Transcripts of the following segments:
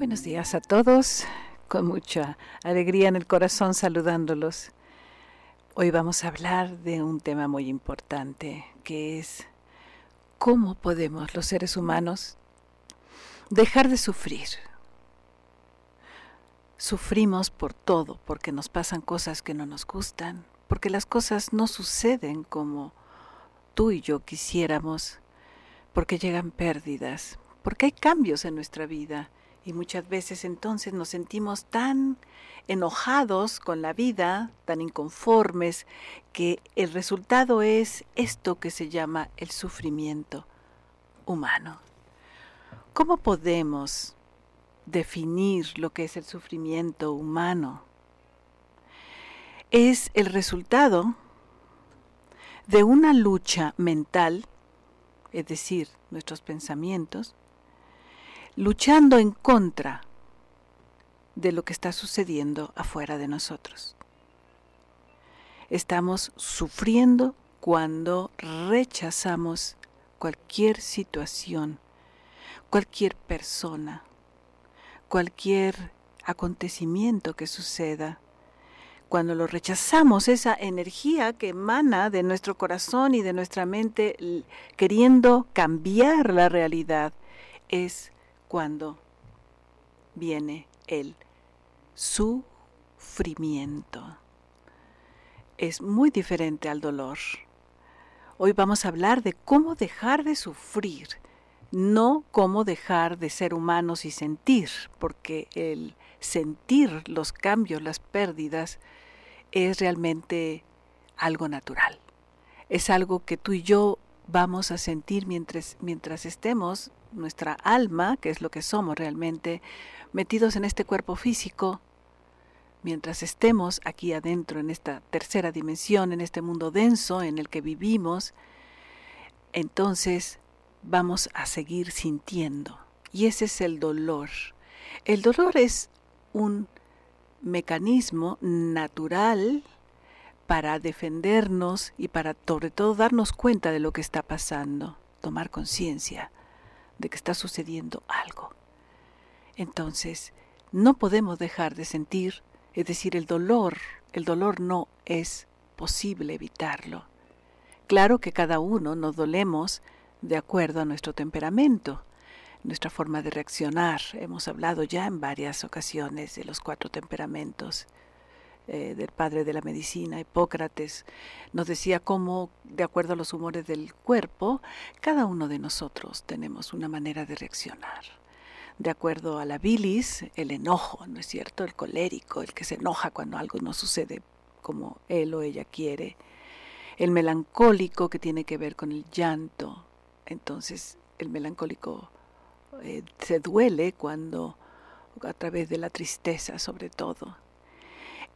Buenos días a todos, con mucha alegría en el corazón saludándolos. Hoy vamos a hablar de un tema muy importante, que es cómo podemos los seres humanos dejar de sufrir. Sufrimos por todo, porque nos pasan cosas que no nos gustan, porque las cosas no suceden como tú y yo quisiéramos, porque llegan pérdidas, porque hay cambios en nuestra vida y muchas veces entonces nos sentimos tan enojados con la vida, tan inconformes, que el resultado es esto que se llama el sufrimiento humano. ¿Cómo podemos definir lo que es el sufrimiento humano? Es el resultado de una lucha mental, es decir, nuestros pensamientos, luchando en contra de lo que está sucediendo afuera de nosotros. Estamos sufriendo cuando rechazamos cualquier situación, cualquier persona, cualquier acontecimiento que suceda. Cuando lo rechazamos, esa energía que emana de nuestro corazón y de nuestra mente queriendo cambiar la realidad, es cuando viene el sufrimiento. Es muy diferente al dolor. Hoy vamos a hablar de cómo dejar de sufrir, no cómo dejar de ser humanos y sentir, porque el sentir los cambios, las pérdidas, es realmente algo natural. Es algo que tú y yo vamos a sentir mientras, mientras estemos nuestra alma, que es lo que somos realmente, metidos en este cuerpo físico, mientras estemos aquí adentro, en esta tercera dimensión, en este mundo denso en el que vivimos, entonces vamos a seguir sintiendo. Y ese es el dolor. El dolor es un mecanismo natural para defendernos y para sobre todo darnos cuenta de lo que está pasando, tomar conciencia de que está sucediendo algo. Entonces, no podemos dejar de sentir, es decir, el dolor, el dolor no es posible evitarlo. Claro que cada uno nos dolemos de acuerdo a nuestro temperamento, nuestra forma de reaccionar. Hemos hablado ya en varias ocasiones de los cuatro temperamentos eh, del padre de la medicina, Hipócrates, nos decía cómo, de acuerdo a los humores del cuerpo, cada uno de nosotros tenemos una manera de reaccionar. De acuerdo a la bilis, el enojo, ¿no es cierto? El colérico, el que se enoja cuando algo no sucede como él o ella quiere. El melancólico, que tiene que ver con el llanto. Entonces, el melancólico eh, se duele cuando, a través de la tristeza sobre todo,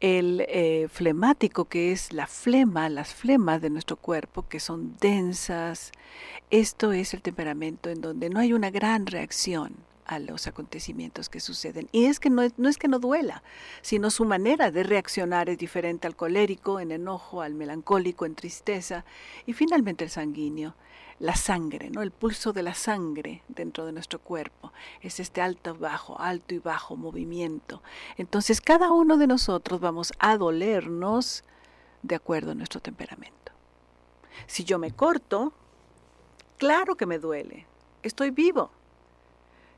el eh, flemático, que es la flema, las flemas de nuestro cuerpo, que son densas. Esto es el temperamento en donde no hay una gran reacción a los acontecimientos que suceden. Y es que no no es que no duela, sino su manera de reaccionar es diferente al colérico, en enojo, al melancólico, en tristeza, y finalmente el sanguíneo la sangre, ¿no? El pulso de la sangre dentro de nuestro cuerpo. Es este alto bajo, alto y bajo movimiento. Entonces cada uno de nosotros vamos a dolernos de acuerdo a nuestro temperamento. Si yo me corto, claro que me duele. Estoy vivo.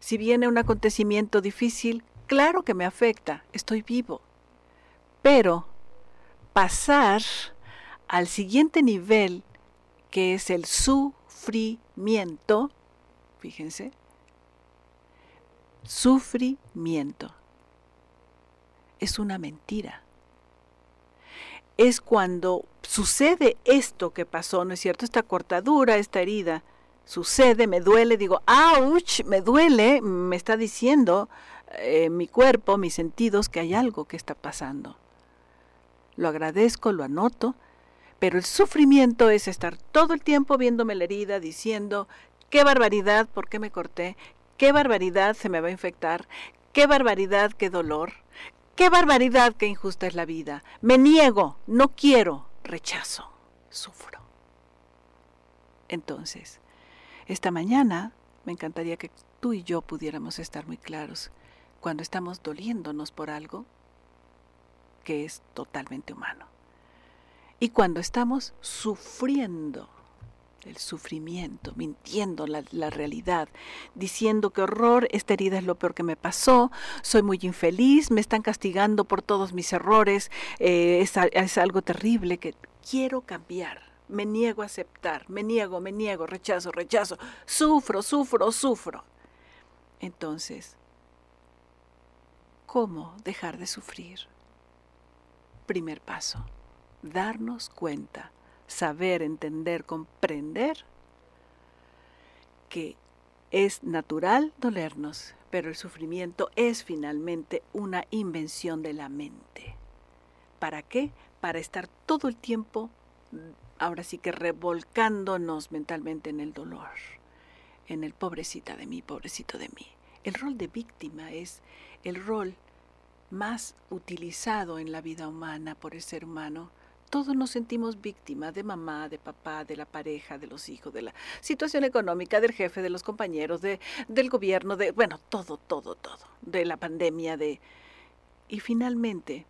Si viene un acontecimiento difícil, claro que me afecta. Estoy vivo. Pero pasar al siguiente nivel, que es el su sufrimiento, fíjense, sufrimiento. Es una mentira. Es cuando sucede esto que pasó, ¿no es cierto? Esta cortadura, esta herida, sucede, me duele, digo, ¡ouch! Me duele, me está diciendo eh, mi cuerpo, mis sentidos, que hay algo que está pasando. Lo agradezco, lo anoto, pero el sufrimiento es estar todo el tiempo viéndome la herida, diciendo, qué barbaridad, ¿por qué me corté? Qué barbaridad se me va a infectar. Qué barbaridad, qué dolor. Qué barbaridad, qué injusta es la vida. Me niego, no quiero, rechazo, sufro. Entonces, esta mañana me encantaría que tú y yo pudiéramos estar muy claros cuando estamos doliéndonos por algo que es totalmente humano. Y cuando estamos sufriendo el sufrimiento, mintiendo la, la, realidad, diciendo que horror, esta herida es lo peor que me pasó, soy muy infeliz, me están castigando por todos mis errores, eh, es, es algo terrible que quiero cambiar, me niego a aceptar, me niego, me niego, rechazo, rechazo, sufro, sufro, sufro. Entonces, ¿cómo dejar de sufrir? Primer paso, darnos cuenta saber, entender, comprender que es natural dolernos, pero el sufrimiento es finalmente una invención de la mente. ¿Para qué? Para estar todo el tiempo, ahora sí que revolcándonos mentalmente en el dolor, en el pobrecita de mí, pobrecito de mí. El rol de víctima es el rol más utilizado en la vida humana por el ser humano todos nos sentimos víctimas de mamá, de papá, de la pareja, de los hijos, de la situación económica, del jefe, de los compañeros, de, del gobierno, de, bueno, todo, todo, todo, de la pandemia, de... Y finalmente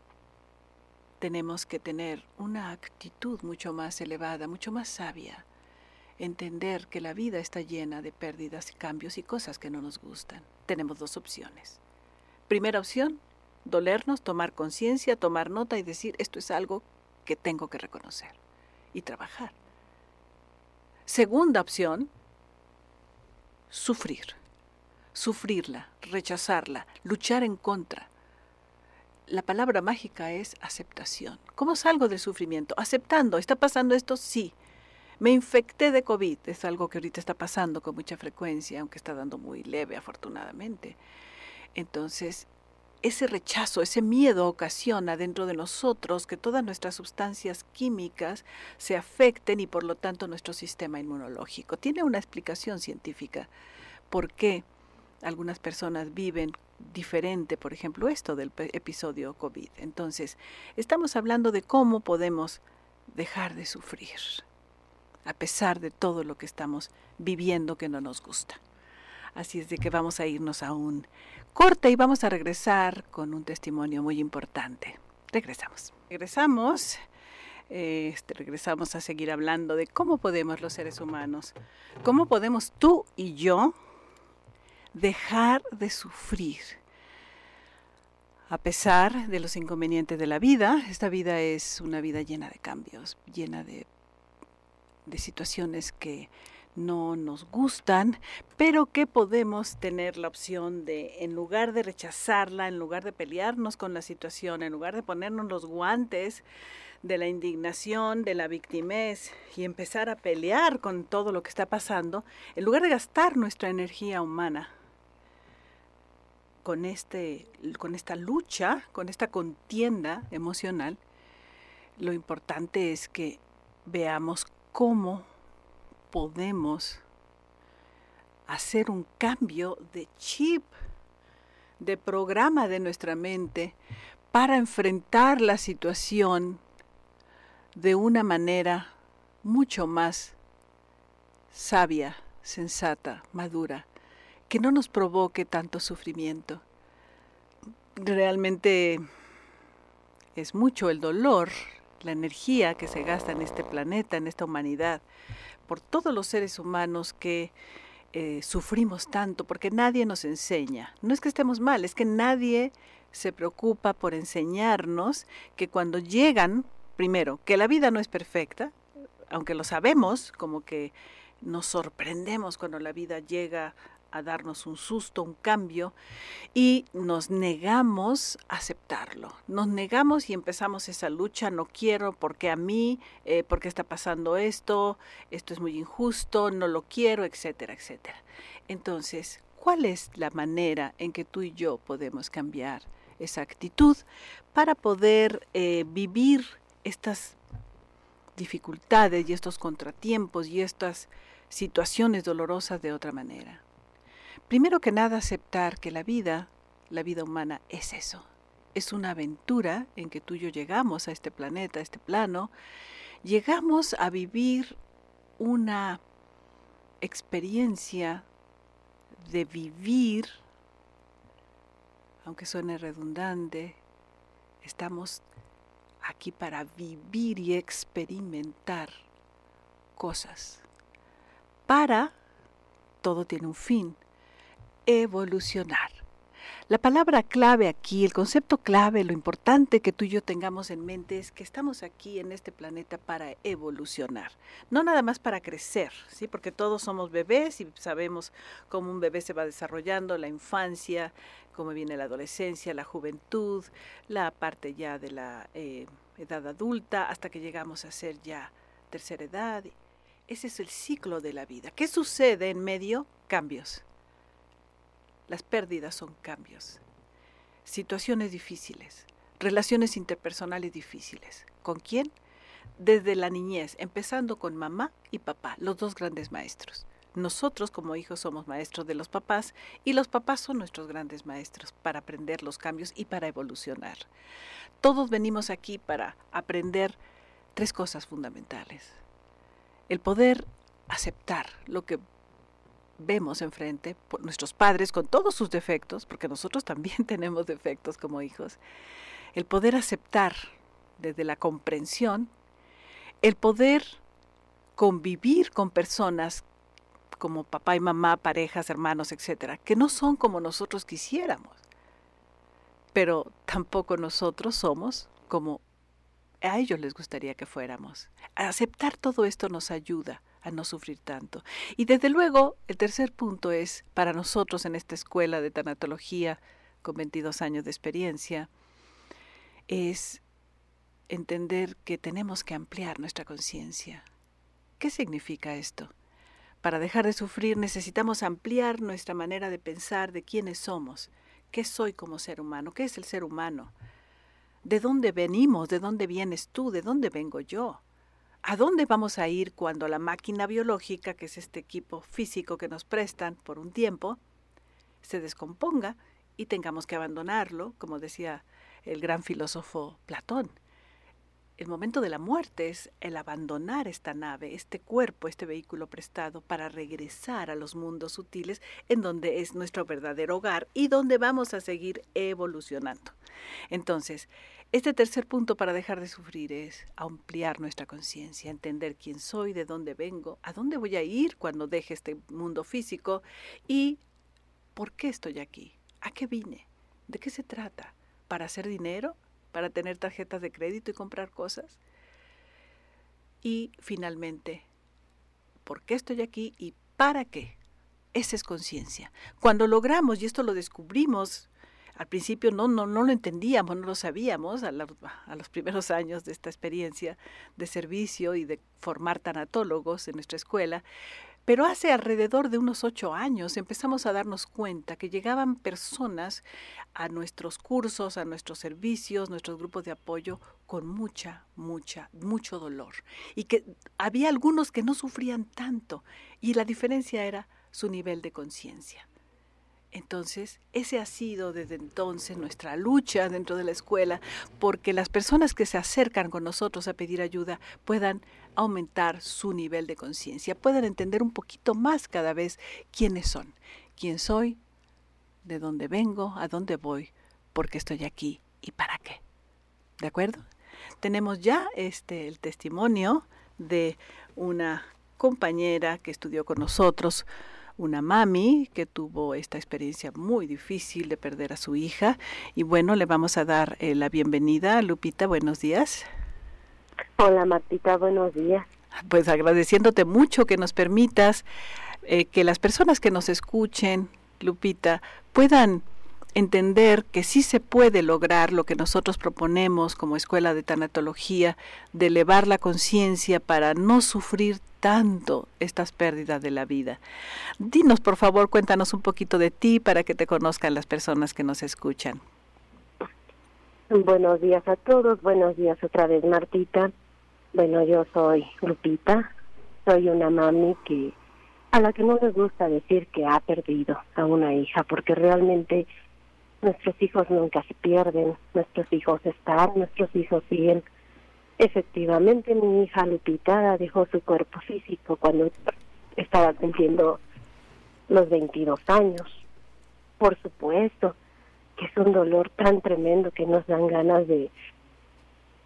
tenemos que tener una actitud mucho más elevada, mucho más sabia, entender que la vida está llena de pérdidas, cambios y cosas que no nos gustan. Tenemos dos opciones. Primera opción, dolernos, tomar conciencia, tomar nota y decir, esto es algo que tengo que reconocer y trabajar. Segunda opción, sufrir. Sufrirla, rechazarla, luchar en contra. La palabra mágica es aceptación. ¿Cómo salgo del sufrimiento? Aceptando. ¿Está pasando esto? Sí. Me infecté de COVID. Es algo que ahorita está pasando con mucha frecuencia, aunque está dando muy leve, afortunadamente. Entonces, ese rechazo, ese miedo ocasiona dentro de nosotros que todas nuestras sustancias químicas se afecten y por lo tanto nuestro sistema inmunológico. Tiene una explicación científica por qué algunas personas viven diferente, por ejemplo, esto del episodio COVID. Entonces, estamos hablando de cómo podemos dejar de sufrir a pesar de todo lo que estamos viviendo que no nos gusta. Así es de que vamos a irnos a un corte y vamos a regresar con un testimonio muy importante. Regresamos. Regresamos. Este, regresamos a seguir hablando de cómo podemos los seres humanos, cómo podemos tú y yo dejar de sufrir. A pesar de los inconvenientes de la vida, esta vida es una vida llena de cambios, llena de, de situaciones que no nos gustan, pero que podemos tener la opción de, en lugar de rechazarla, en lugar de pelearnos con la situación, en lugar de ponernos los guantes de la indignación, de la victimez y empezar a pelear con todo lo que está pasando, en lugar de gastar nuestra energía humana con, este, con esta lucha, con esta contienda emocional, lo importante es que veamos cómo podemos hacer un cambio de chip, de programa de nuestra mente para enfrentar la situación de una manera mucho más sabia, sensata, madura, que no nos provoque tanto sufrimiento. Realmente es mucho el dolor, la energía que se gasta en este planeta, en esta humanidad, por todos los seres humanos que eh, sufrimos tanto, porque nadie nos enseña. No es que estemos mal, es que nadie se preocupa por enseñarnos que cuando llegan, primero, que la vida no es perfecta, aunque lo sabemos, como que nos sorprendemos cuando la vida llega a darnos un susto, un cambio, y nos negamos a aceptarlo. Nos negamos y empezamos esa lucha, no quiero, porque a mí, eh, porque está pasando esto, esto es muy injusto, no lo quiero, etcétera, etcétera. Entonces, ¿cuál es la manera en que tú y yo podemos cambiar esa actitud para poder eh, vivir estas dificultades y estos contratiempos y estas situaciones dolorosas de otra manera? Primero que nada, aceptar que la vida, la vida humana, es eso. Es una aventura en que tú y yo llegamos a este planeta, a este plano, llegamos a vivir una experiencia de vivir aunque suene redundante, estamos aquí para vivir y experimentar cosas. Para, todo tiene un fin, evolucionar. La palabra clave aquí, el concepto clave, lo importante que tú y yo tengamos en mente es que estamos aquí en este planeta para evolucionar, no nada más para crecer, ¿sí? Porque todos somos bebés y sabemos cómo un bebé se va desarrollando, la infancia, cómo viene la adolescencia, la juventud, la parte ya de la eh, edad adulta, hasta que llegamos a ser ya tercera edad. Ese es el ciclo de la vida. ¿Qué sucede en medio? Cambios. Las pérdidas son cambios. Situaciones difíciles, relaciones interpersonales difíciles. ¿Con quién? Desde la niñez, empezando con mamá y papá, los dos grandes maestros. Nosotros como hijos somos maestros de los papás y los papás son nuestros grandes maestros para aprender los cambios y para evolucionar. Todos venimos aquí para aprender tres cosas fundamentales. El poder aceptar lo que vemos enfrente, por nuestros padres con todos sus defectos, porque nosotros también tenemos defectos como hijos, el poder aceptar desde la comprensión, el poder convivir con personas como papá y mamá, parejas, hermanos, etcétera, que no son como nosotros quisiéramos, pero tampoco nosotros somos como a ellos les gustaría que fuéramos. Aceptar todo esto nos ayuda a no sufrir tanto. Y desde luego, el tercer punto es, para nosotros en esta escuela de tanatología, con 22 años de experiencia, es entender que tenemos que ampliar nuestra conciencia. ¿Qué significa esto? Para dejar de sufrir necesitamos ampliar nuestra manera de pensar de quiénes somos, qué soy como ser humano, qué es el ser humano, de dónde venimos, de dónde vienes tú, de dónde vengo yo. ¿A dónde vamos a ir cuando la máquina biológica, que es este equipo físico que nos prestan por un tiempo, se descomponga y tengamos que abandonarlo, como decía el gran filósofo Platón? El momento de la muerte es el abandonar esta nave, este cuerpo, este vehículo prestado para regresar a los mundos sutiles en donde es nuestro verdadero hogar y donde vamos a seguir evolucionando. Entonces, este tercer punto para dejar de sufrir es ampliar nuestra conciencia, entender quién soy, de dónde vengo, a dónde voy a ir cuando deje este mundo físico y por qué estoy aquí, a qué vine, de qué se trata, para hacer dinero, para tener tarjetas de crédito y comprar cosas. Y finalmente, ¿por qué estoy aquí y para qué? Esa es conciencia. Cuando logramos, y esto lo descubrimos al principio no, no, no lo entendíamos, no lo sabíamos a, a, los primeros años de esta experiencia de servicio y de formar tanatólogos en nuestra escuela. Pero hace alrededor de unos ocho años empezamos a darnos cuenta que llegaban personas a nuestros cursos, a nuestros servicios, nuestros grupos de apoyo con mucha, mucha, mucho dolor. Y que había algunos que no sufrían tanto. Y la diferencia era su nivel de conciencia. Entonces, ese ha sido desde entonces nuestra lucha dentro de la escuela, porque las personas que se acercan con nosotros a pedir ayuda puedan aumentar su nivel de conciencia, puedan entender un poquito más cada vez quiénes son, quién soy, de dónde vengo, a dónde voy, por qué estoy aquí y para qué. ¿De acuerdo? Tenemos ya este el testimonio de una compañera que estudió con nosotros, una mami que tuvo esta experiencia muy difícil de perder a su hija. Y bueno, le vamos a dar eh, la bienvenida. Lupita, buenos días. Hola Martita, buenos días. Pues agradeciéndote mucho que nos permitas eh, que las personas que nos escuchen, Lupita, puedan entender que sí se puede lograr lo que nosotros proponemos como escuela de tanatología, de elevar la conciencia para no sufrir tanto estas pérdidas de la vida. Dinos, por favor, cuéntanos un poquito de ti para que te conozcan las personas que nos escuchan. Buenos días a todos, buenos días otra vez, Martita. Bueno, yo soy Lupita, soy una mami que a la que no les gusta decir que ha perdido a una hija, porque realmente nuestros hijos nunca se pierden, nuestros hijos están, nuestros hijos siguen Efectivamente, mi hija Lupita dejó su cuerpo físico cuando estaba cumpliendo los 22 años. Por supuesto, que es un dolor tan tremendo que nos dan ganas de,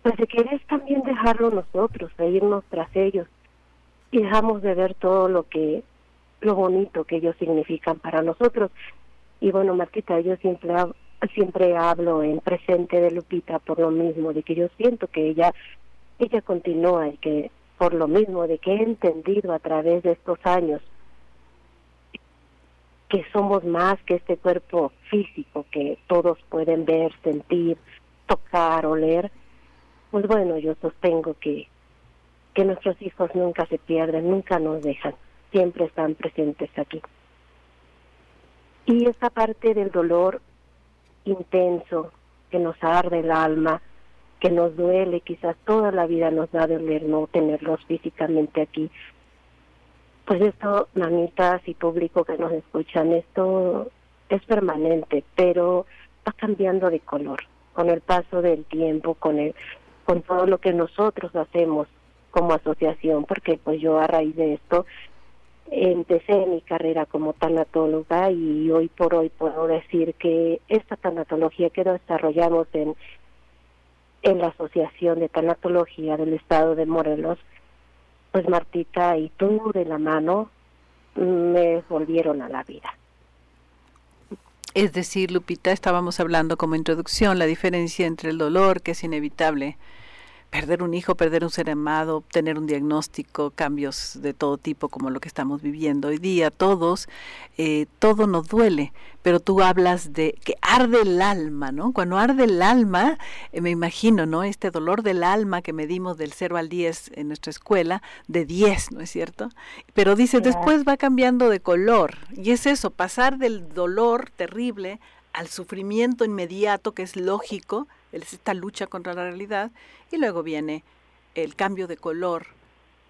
pues de querer también dejarlo nosotros, de irnos tras ellos dejamos de ver todo lo que, lo bonito que ellos significan para nosotros. Y bueno, Martita, yo siempre, siempre hablo en presente de Lupita por lo mismo, de que yo siento que ella, ella continúa y que por lo mismo de que he entendido a través de estos años que somos más que este cuerpo físico que todos pueden ver, sentir, tocar, oler, pues bueno, yo sostengo que, que nuestros hijos nunca se pierden, nunca nos dejan, siempre están presentes aquí. Y esa parte del dolor intenso que nos arde el alma, que nos duele, quizás toda la vida nos va a doler no tenerlos físicamente aquí. Pues esto, mamitas y público que nos escuchan, esto es permanente, pero va cambiando de color con el paso del tiempo, con el con todo lo que nosotros hacemos como asociación, porque pues yo a raíz de esto empecé mi carrera como tanatóloga y hoy por hoy puedo decir que esta tanatología que desarrollamos en en la Asociación de Tanatología del Estado de Morelos, pues Martita y tú de la mano me volvieron a la vida. Es decir, Lupita, estábamos hablando como introducción la diferencia entre el dolor, que es inevitable, perder un hijo, perder un ser amado, obtener un diagnóstico, cambios de todo tipo como lo que estamos viviendo hoy día, todos, eh, todo nos duele, pero tú hablas de que arde el alma, ¿no? Cuando arde el alma, eh, me imagino, ¿no? Este dolor del alma que medimos del 0 al 10 en nuestra escuela, de 10, ¿no es cierto? Pero dice, después va cambiando de color, y es eso, pasar del dolor terrible al sufrimiento inmediato, que es lógico, es esta lucha contra la realidad, y luego viene el cambio de color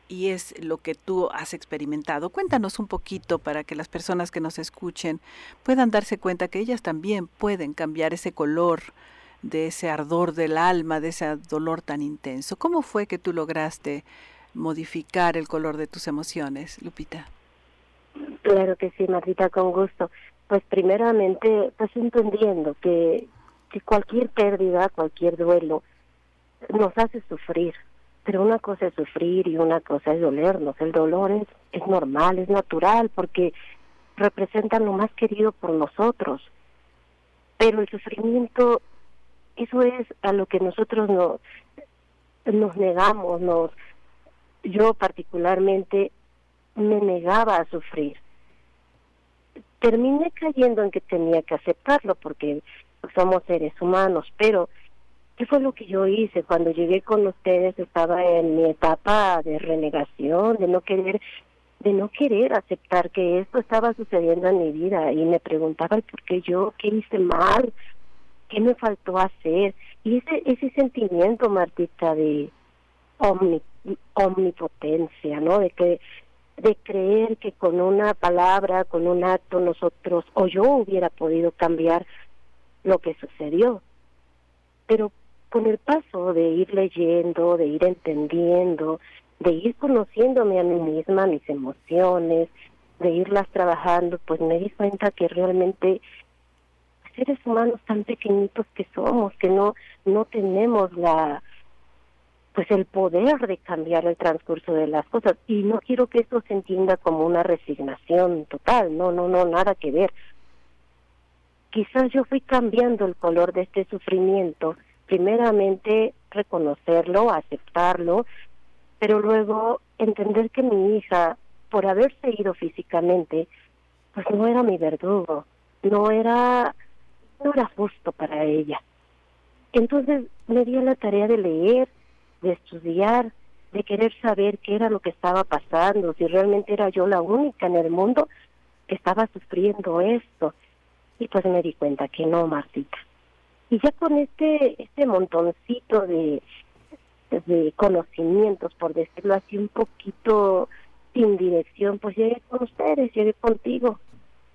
y es lo que tú has experimentado. Cuéntanos un poquito para que las personas que nos escuchen puedan darse cuenta que ellas también pueden cambiar ese color de ese ardor del alma, de ese dolor tan intenso. ¿Cómo fue que tú lograste modificar el color de tus emociones, Lupita? Claro que sí, Marita, con gusto. Pues primeramente, pues entendiendo que, que cualquier pérdida, cualquier duelo, nos hace sufrir. Pero una cosa es sufrir y una cosa es dolernos. El dolor es, es normal, es natural, porque representa lo más querido por nosotros. Pero el sufrimiento, eso es a lo que nosotros no, nos negamos, nos, yo particularmente me negaba a sufrir. Terminé cayendo en que tenía que aceptarlo porque somos seres humanos, pero ¿qué fue lo que yo hice? Cuando llegué con ustedes estaba en mi etapa de renegación, de no querer de no querer aceptar que esto estaba sucediendo en mi vida y me preguntaba el por qué yo, qué hice mal, qué me faltó hacer. Y ese, ese sentimiento, Martita, de omnipotencia, ¿no? De que de creer que con una palabra, con un acto nosotros o yo hubiera podido cambiar lo que sucedió. Pero con el paso de ir leyendo, de ir entendiendo, de ir conociéndome a mí misma, mis emociones, de irlas trabajando, pues me di cuenta que realmente seres humanos tan pequeñitos que somos, que no no tenemos la pues el poder de cambiar el transcurso de las cosas. Y no quiero que esto se entienda como una resignación total, no, no, no, nada que ver. Quizás yo fui cambiando el color de este sufrimiento, primeramente reconocerlo, aceptarlo, pero luego entender que mi hija, por haberse ido físicamente, pues no era mi verdugo, no era, no era justo para ella. Entonces me dio la tarea de leer, de estudiar, de querer saber qué era lo que estaba pasando, si realmente era yo la única en el mundo que estaba sufriendo esto y pues me di cuenta que no, Marcita. Y ya con este, este montoncito de, de conocimientos, por decirlo así, un poquito sin dirección, pues llegué con ustedes, llegué contigo.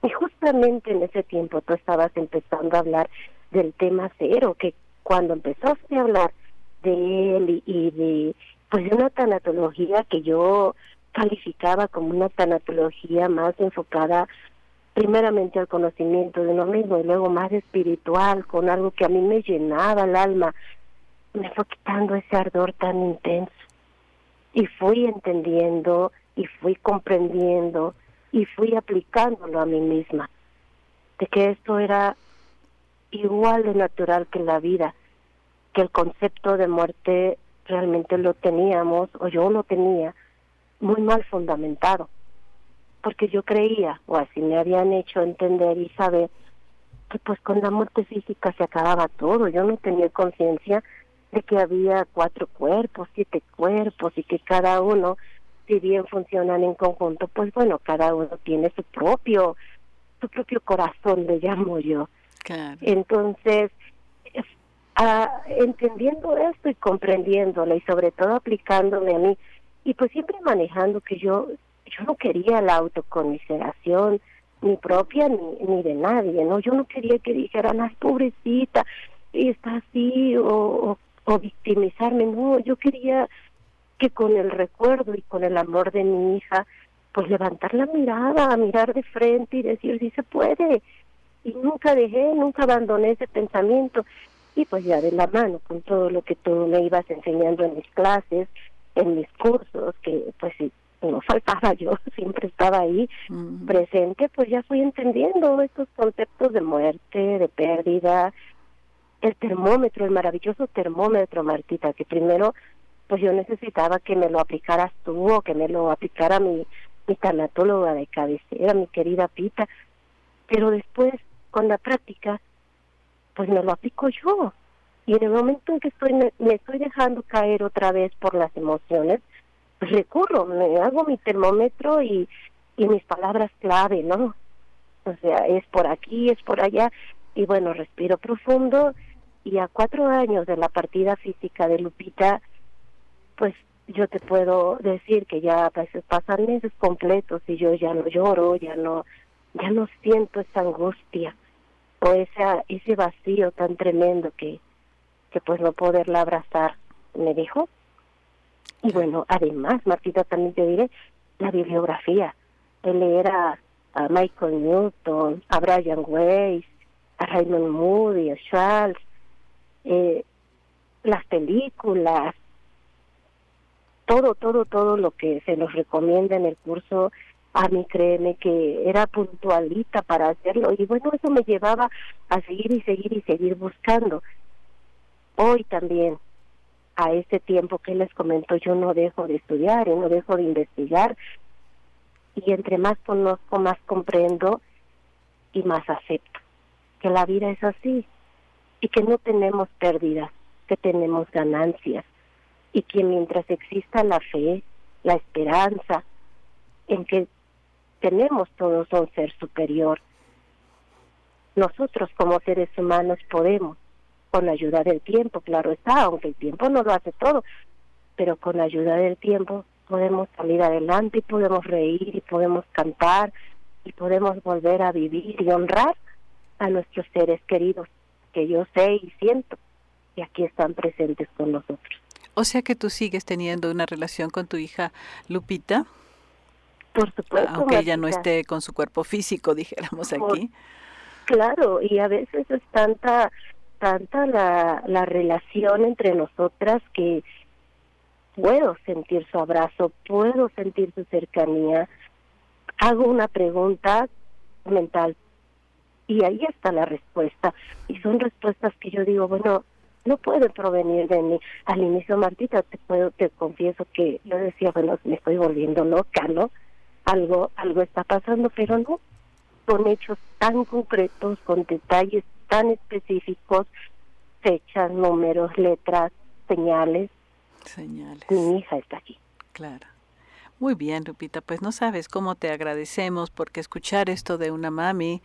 Y justamente en ese tiempo tú estabas empezando a hablar del tema cero, que cuando empezaste a hablar de él y, de pues de una tanatología que yo calificaba como una tanatología más enfocada primeramente al conocimiento de uno mismo y luego más espiritual, con algo que a mí me llenaba el alma, me fue quitando ese ardor tan intenso. Y fui entendiendo y fui comprendiendo y fui aplicándolo a mí misma, de que esto era igual de natural que la vida, que el concepto de muerte realmente lo teníamos, o yo lo tenía, muy mal fundamentado, porque yo creía, o así me habían hecho entender y saber, que pues con la muerte física se acababa todo, yo no tenía conciencia de que había cuatro cuerpos, siete cuerpos y que cada uno, si bien funcionan en conjunto, pues bueno, cada uno tiene su propio, su propio corazón, le llamo yo. Entonces, ah, entendiendo esto y comprendiéndolo y sobre todo aplicándome a mí y pues siempre manejando que yo yo no quería la autoconmiseración ni propia ni, ni de nadie, ¿no? Yo no quería que dijeran, las pobrecita, está así o, o victimizarme, no, yo quería que con el recuerdo y con el amor de mi hija, pues levantar la mirada, mirar de frente y decir, sí se puede, y nunca dejé, nunca abandoné ese pensamiento y pues ya de la mano con todo lo que tú me ibas enseñando en mis clases, en mis cursos, que pues no faltaba yo, siempre estaba ahí presente, pues ya fui entendiendo estos conceptos de muerte, de pérdida, el termómetro, el maravilloso termómetro, Martita, que primero pues yo necesitaba que me lo aplicaras tú o que me lo aplicara mi, mi tanatóloga de cabecera, mi querida Pita, pero después con la práctica, pues me lo aplico yo. Y en el momento en que estoy me, estoy dejando caer otra vez por las emociones, recurro, me hago mi termómetro y, mis palabras clave, ¿no? O sea, es por aquí, es por allá, y bueno, respiro profundo y a cuatro años de la partida física de Lupita, pues yo te puedo decir que ya a pasan meses completos y yo ya no lloro, ya no, ya no siento esa angustia o esa, ese vacío tan tremendo que, que pues no poderla abrazar, me dijo. Y bueno, además, Martita, también te diré la bibliografía. Él era a Michael Newton, a Brian Weiss, a Raymond Moody, a Charles, eh, las películas, todo, todo, todo lo que se nos recomienda en el curso a mí créeme que era puntualita para hacerlo y bueno, eso me llevaba a seguir y seguir y seguir buscando. Hoy también, a ese tiempo que les comento, yo no dejo de estudiar y no dejo de investigar y entre más conozco, más comprendo y más acepto que la vida es así y que no tenemos pérdidas, que tenemos ganancias y que mientras exista la fe, la esperanza en que tenemos todos un ser superior. Nosotros como seres humanos podemos, con ayuda del tiempo, claro está, aunque el tiempo no lo hace todo, pero con ayuda del tiempo podemos salir adelante y podemos reír y podemos cantar y podemos volver a vivir y honrar a nuestros seres queridos, que yo sé y siento que aquí están presentes con nosotros. O sea que tú sigues teniendo una relación con tu hija Lupita. Por supuesto. Aunque ella no esté con su cuerpo físico, dijéramos aquí. Claro, y a veces es tanta, tanta la, la relación entre nosotras que puedo sentir su abrazo, puedo sentir su cercanía. Hago una pregunta mental y ahí está la respuesta. Y son respuestas que yo digo, bueno, no pueden provenir de mí. Al inicio, Martita, te puedo, te confieso que yo decía, bueno, me estoy volviendo loca, ¿no? algo, algo está pasando, pero no con hechos tan concretos, con detalles tan específicos, fechas, números, letras, señales. Señales. Mi hija está aquí. Claro. Muy bien, Lupita, pues no sabes cómo te agradecemos porque escuchar esto de una mami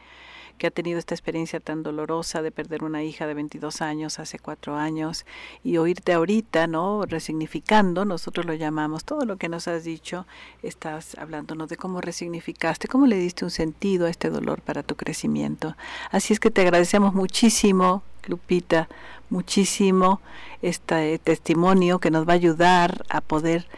que ha tenido esta experiencia tan dolorosa de perder una hija de 22 años hace cuatro años y oírte ahorita, ¿no? Resignificando, nosotros lo llamamos, todo lo que nos has dicho, estás hablándonos de cómo resignificaste, cómo le diste un sentido a este dolor para tu crecimiento. Así es que te agradecemos muchísimo, Lupita, muchísimo este testimonio que nos va a ayudar a poder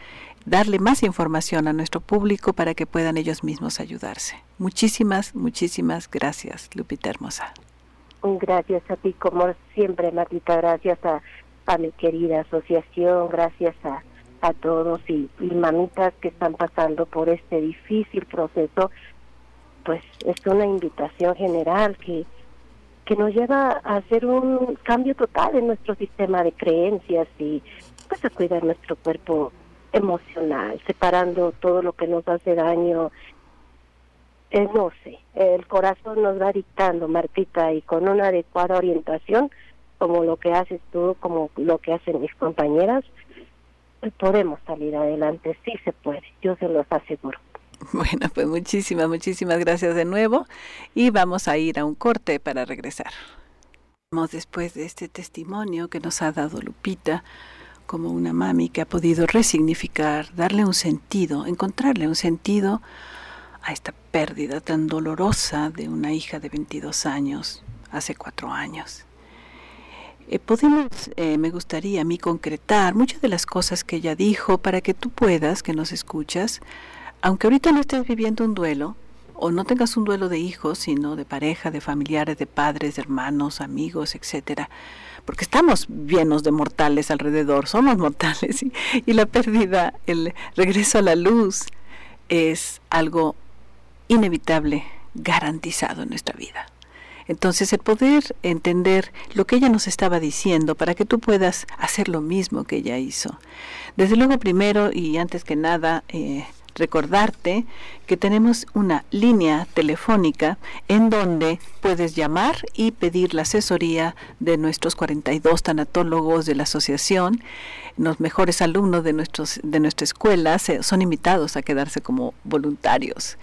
darle más información a nuestro público para que puedan ellos mismos ayudarse. Muchísimas, muchísimas gracias, Lupita Hermosa. Gracias a ti, como siempre, Martita, gracias a, mi querida asociación, gracias a, a todos y, y mamitas que están pasando por este difícil proceso, pues es una invitación general que que nos lleva a hacer un cambio total en nuestro sistema de creencias y pues a cuidar nuestro cuerpo emocional, separando todo lo que nos hace daño. Eh, no sé, el corazón nos va dictando, Martita, y con una adecuada orientación, como lo que haces tú, como lo que hacen mis compañeras, podemos salir adelante, sí se puede, yo se los aseguro. Bueno, pues muchísimas, muchísimas gracias de nuevo y vamos a ir a un corte para regresar. Después de este testimonio que nos ha dado Lupita, como una mami que ha podido resignificar, darle un sentido, encontrarle un sentido a esta pérdida tan dolorosa de una hija de 22 años, hace cuatro años. Eh, podemos, eh, me gustaría a mí concretar muchas de las cosas que ella dijo para que tú puedas, que nos escuchas, aunque ahorita no estés viviendo un duelo, o no tengas un duelo de hijos, sino de pareja, de familiares, de padres, de hermanos, amigos, etcétera, porque estamos llenos de mortales alrededor, somos mortales, y, la pérdida, el regreso a la luz, es algo inevitable, garantizado en nuestra vida. Entonces el poder entender lo que ella nos estaba diciendo para que tú puedas hacer lo mismo que ella hizo. Desde luego primero y antes que nada, eh, recordarte que tenemos una línea telefónica en donde puedes llamar y pedir la asesoría de nuestros 42 tanatólogos de la asociación los mejores alumnos de, nuestros, de nuestra escuela son invitados a quedarse como voluntarios.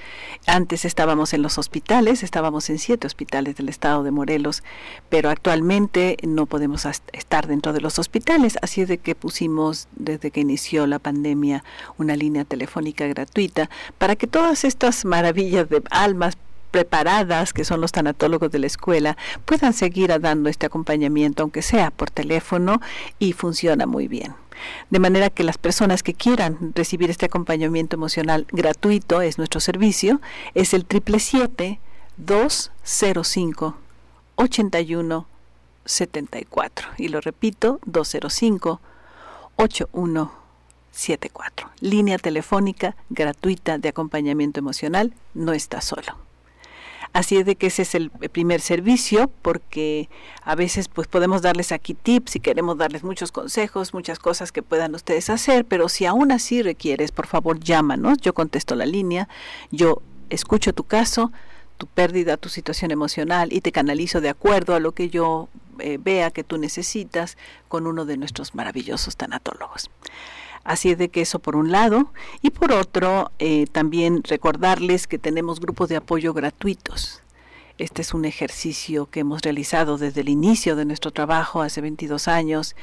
Antes estábamos en los hospitales, estábamos en siete hospitales del estado de Morelos, pero actualmente no podemos estar dentro de los hospitales, así es de que pusimos desde que inició la pandemia una línea telefónica gratuita para que todas estas maravillas de almas preparadas, que son los tanatólogos de la escuela, puedan seguir dando este acompañamiento, aunque sea por teléfono, y funciona muy bien. De manera que las personas que quieran recibir este acompañamiento emocional gratuito, es nuestro servicio, es el 777-205 8174. Y lo repito, 205 8174. Línea telefónica gratuita de acompañamiento emocional, no está solo. Así es de que ese es el primer servicio, porque a veces pues podemos darles aquí tips y queremos darles muchos consejos, muchas cosas que puedan ustedes hacer, pero si aún así requieres, por favor llámanos, yo contesto la línea, yo escucho tu caso, tu pérdida, tu situación emocional y te canalizo de acuerdo a lo que yo eh, vea que tú necesitas con uno de nuestros maravillosos tanatólogos. Así es de que eso por un lado. Y por otro, eh, también recordarles que tenemos grupos de apoyo gratuitos. Este es un ejercicio que hemos realizado desde el inicio de nuestro trabajo hace 22 años.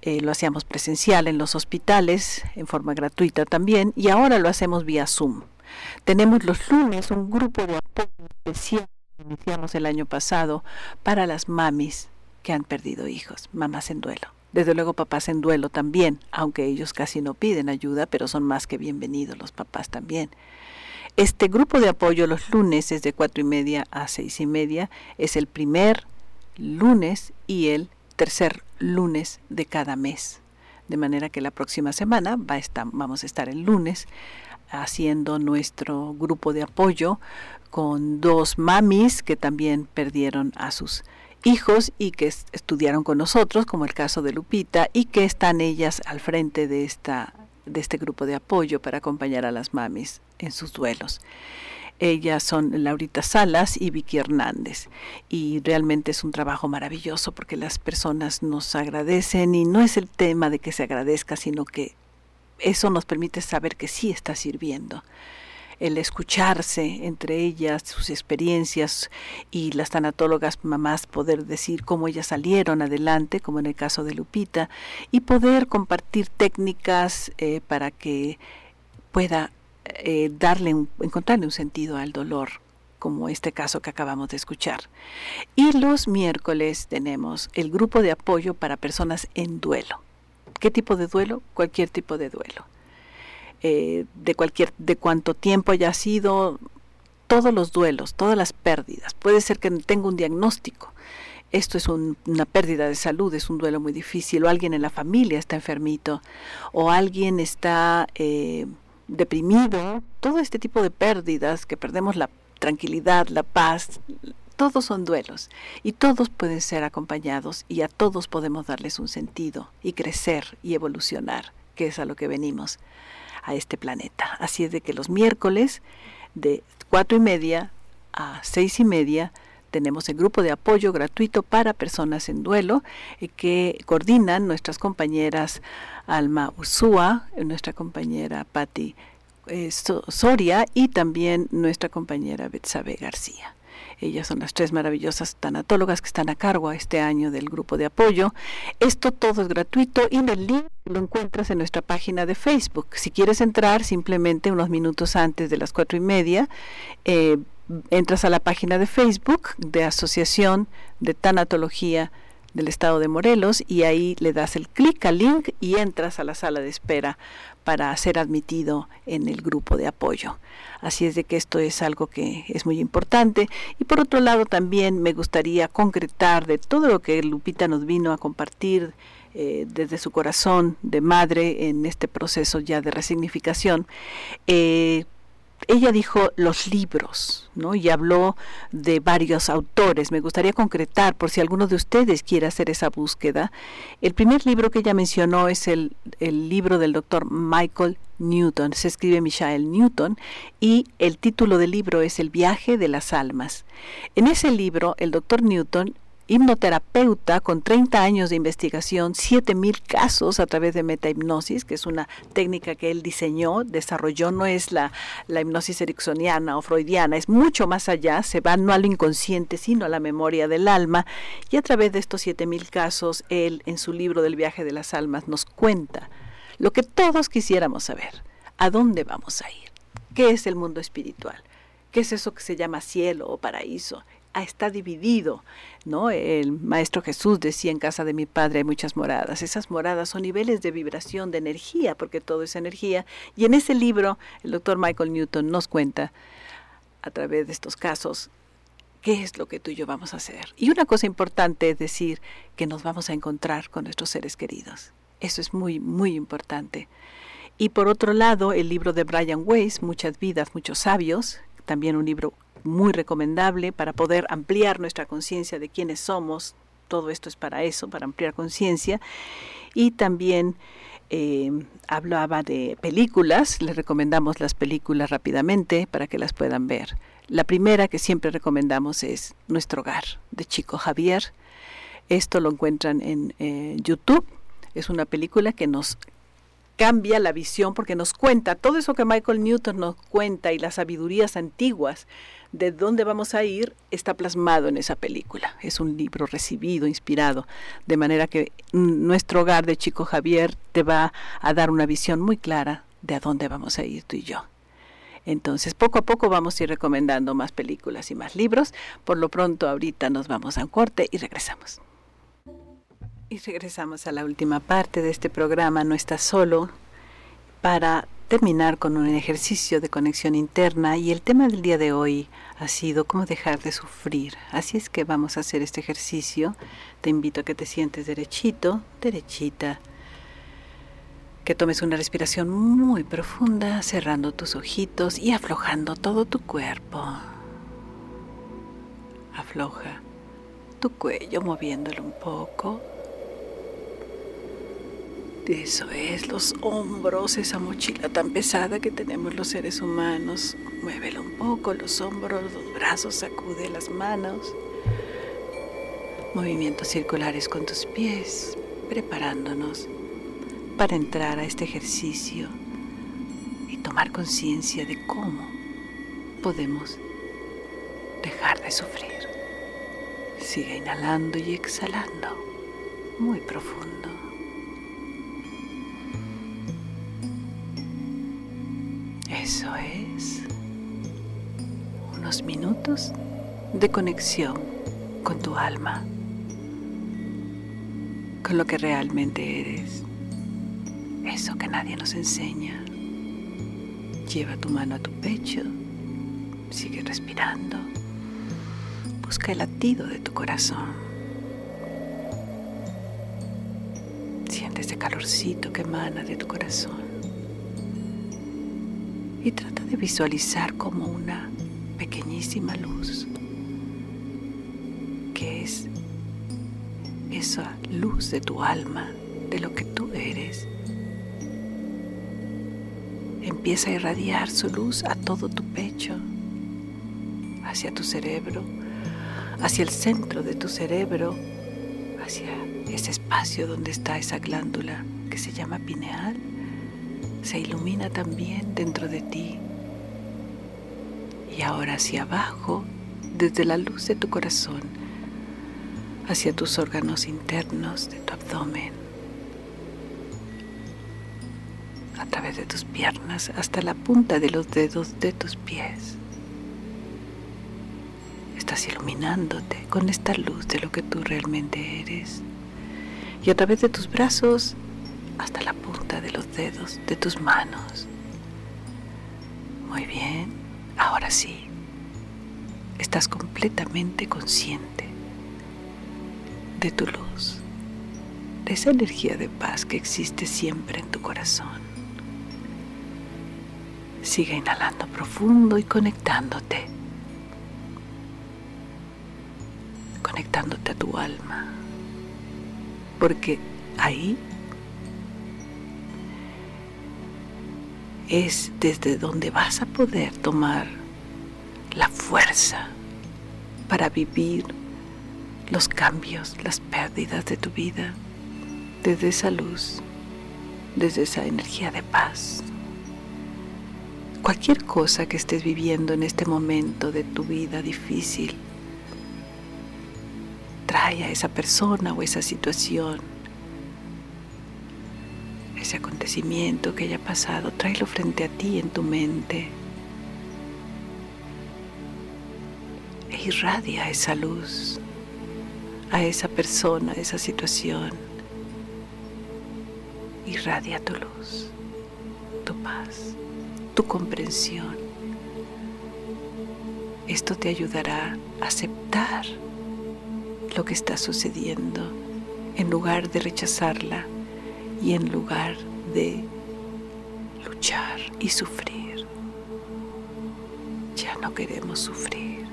Eh, lo hacíamos presencial en los hospitales, en forma gratuita también, y ahora lo hacemos vía Zoom. Tenemos los lunes un grupo de apoyo especial que iniciamos el año pasado para las mamis que han perdido hijos, mamás en duelo. Desde luego papás en duelo también, aunque ellos casi no piden ayuda, pero son más que bienvenidos los papás también. Este grupo de apoyo los lunes es de cuatro y media a seis y media, es el primer lunes y el tercer lunes de cada mes. De manera que la próxima semana va a estar, vamos a estar el lunes haciendo nuestro grupo de apoyo con dos mamis que también perdieron a sus hijos y que estudiaron con nosotros, como el caso de Lupita, y que están ellas al frente de, esta, de este grupo de apoyo para acompañar a las mamis en sus duelos. Ellas son Laurita Salas y Vicky Hernández. Y realmente es un trabajo maravilloso porque las personas nos agradecen y no es el tema de que se agradezca, sino que eso nos permite saber que sí está sirviendo el escucharse entre ellas, sus experiencias y las tanatólogas mamás poder decir cómo ellas salieron adelante, como en el caso de Lupita, y poder compartir técnicas eh, para que pueda eh, darle encontrarle un sentido al dolor como este caso que acabamos de escuchar. Y los miércoles tenemos el grupo de apoyo para personas en duelo. ¿Qué tipo de duelo? Cualquier tipo de duelo eh, de cualquier, de cuánto tiempo haya sido, todos los duelos, todas las pérdidas. Puede ser que tenga un diagnóstico. Esto es una pérdida de salud, es un duelo muy difícil, o alguien en la familia está enfermito, o alguien está eh, deprimido. Todo este tipo de pérdidas, que perdemos la tranquilidad, la paz, todos son duelos y todos pueden ser acompañados y a todos podemos darles un sentido y crecer y evolucionar, que es a lo que venimos a este planeta. Así es de que los miércoles de cuatro y media a seis y media tenemos el grupo de apoyo gratuito para personas en duelo eh, que coordinan nuestras compañeras Alma Ursúa, nuestra compañera Patti eh, Soria y también nuestra compañera Betsabe García. Ellas son las tres maravillosas tanatólogas que están a cargo este año del grupo de apoyo. Esto todo es gratuito y el link lo encuentras en nuestra página de Facebook. Si quieres entrar simplemente unos minutos antes de las cuatro y media, eh, entras a la página de Facebook de Asociación de Tanatología del Estado de Morelos y ahí le das el clic al link y entras a la sala de espera para ser admitido en el grupo de apoyo. Así es de que esto es algo que es muy importante. Y por otro lado también me gustaría concretar de todo lo que Lupita nos vino a compartir eh, desde su corazón de madre en este proceso ya de resignificación. Eh, ella dijo los libros, ¿no? Y habló de varios autores. Me gustaría concretar, por si alguno de ustedes quiere hacer esa búsqueda. El primer libro que ella mencionó es el, el libro del doctor Michael Newton. Se escribe Michael Newton y el título del libro es El viaje de las almas. En ese libro, el doctor Newton hipnoterapeuta con 30 años de investigación, 7000 casos a través de metahipnosis, que es una técnica que él diseñó, desarrolló, no es la, la hipnosis ericksoniana o freudiana, es mucho más allá, se va no al inconsciente, sino a la memoria del alma, y a través de estos 7000 casos, él en su libro del viaje de las almas nos cuenta lo que todos quisiéramos saber, ¿a dónde vamos a ir? ¿Qué es el mundo espiritual? ¿Qué es eso que se llama cielo o paraíso? Ah, está dividido, ¿no? El maestro Jesús decía en casa de mi padre hay muchas moradas. Esas moradas son niveles de vibración, de energía, porque todo es energía. Y en ese libro el doctor Michael Newton nos cuenta a través de estos casos qué es lo que tú y yo vamos a hacer. Y una cosa importante es decir que nos vamos a encontrar con nuestros seres queridos. Eso es muy, muy importante. Y por otro lado, el libro de Brian Weiss, Muchas vidas, muchos sabios, también un libro muy recomendable para poder ampliar nuestra conciencia de quiénes somos. Todo esto es para eso, para ampliar conciencia. Y también eh, hablaba de películas, les recomendamos las películas rápidamente para que las puedan ver. La primera que siempre recomendamos es Nuestro Hogar, de Chico Javier. Esto lo encuentran en eh, YouTube. Es una película que nos cambia la visión porque nos cuenta todo eso que Michael Newton nos cuenta y las sabidurías antiguas de dónde vamos a ir está plasmado en esa película. Es un libro recibido, inspirado, de manera que nuestro hogar de Chico Javier te va a dar una visión muy clara de a dónde vamos a ir tú y yo. Entonces, poco a poco vamos a ir recomendando más películas y más libros. Por lo pronto, ahorita nos vamos a un corte y regresamos. Y regresamos a la última parte de este programa, No estás solo, para terminar con un ejercicio de conexión interna y el tema del día de hoy ha sido cómo dejar de sufrir. Así es que vamos a hacer este ejercicio. Te invito a que te sientes derechito, derechita, que tomes una respiración muy profunda, cerrando tus ojitos y aflojando todo tu cuerpo. Afloja tu cuello moviéndolo un poco eso es, los hombros, esa mochila tan pesada que tenemos los seres humanos. Muévelo un poco, los hombros, los brazos, sacude las manos. Movimientos circulares con tus pies, preparándonos para entrar a este ejercicio y tomar conciencia de cómo podemos dejar de sufrir. Sigue inhalando y exhalando muy profundo. Eso es. Unos minutos de conexión con tu alma, con lo que realmente eres, eso que nadie nos enseña, Lleva tu mano a tu pecho, sigue respirando, busca el latido de tu corazón. Siente ese calorcito que emana de tu corazón y trata de visualizar como una pequeñísima luz que es esa luz de tu alma, de lo que tú eres. Empieza a irradiar su luz a todo tu pecho, hacia tu cerebro, hacia el centro de tu cerebro, hacia ese espacio donde está esa glándula que se llama pineal. Se ilumina también dentro de ti. Y ahora hacia abajo, desde la luz de tu corazón, hacia tus órganos internos de tu abdomen, a través de tus piernas hasta la punta de los dedos de tus pies. Estás iluminándote con esta luz de lo que tú realmente eres. Y a través de tus brazos hasta la punta de los dedos de tus manos. Muy bien, ahora sí, estás completamente consciente de tu luz, de esa energía de paz que existe siempre en tu corazón. Sigue inhalando profundo y conectándote, conectándote a tu alma, porque ahí es desde donde vas a poder tomar la fuerza para vivir los cambios, las pérdidas de tu vida, desde esa luz, desde esa energía de paz. Cualquier cosa que estés viviendo en este momento de tu vida difícil, trae a esa persona o esa situación, ese acontecimiento que haya pasado, tráelo frente a ti en tu mente e irradia esa luz a esa persona, a esa situación. Irradia tu luz, tu paz, tu comprensión. Esto te ayudará a aceptar lo que está sucediendo en lugar de rechazarla y en lugar de luchar y sufrir. Ya no queremos sufrir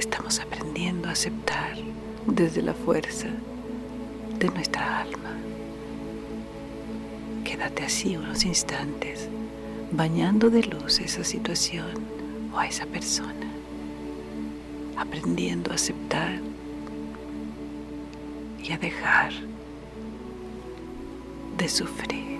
estamos aprendiendo a aceptar desde la fuerza de nuestra alma. Quédate así unos instantes, bañando de luz esa situación o a esa persona, aprendiendo a aceptar y a dejar de sufrir.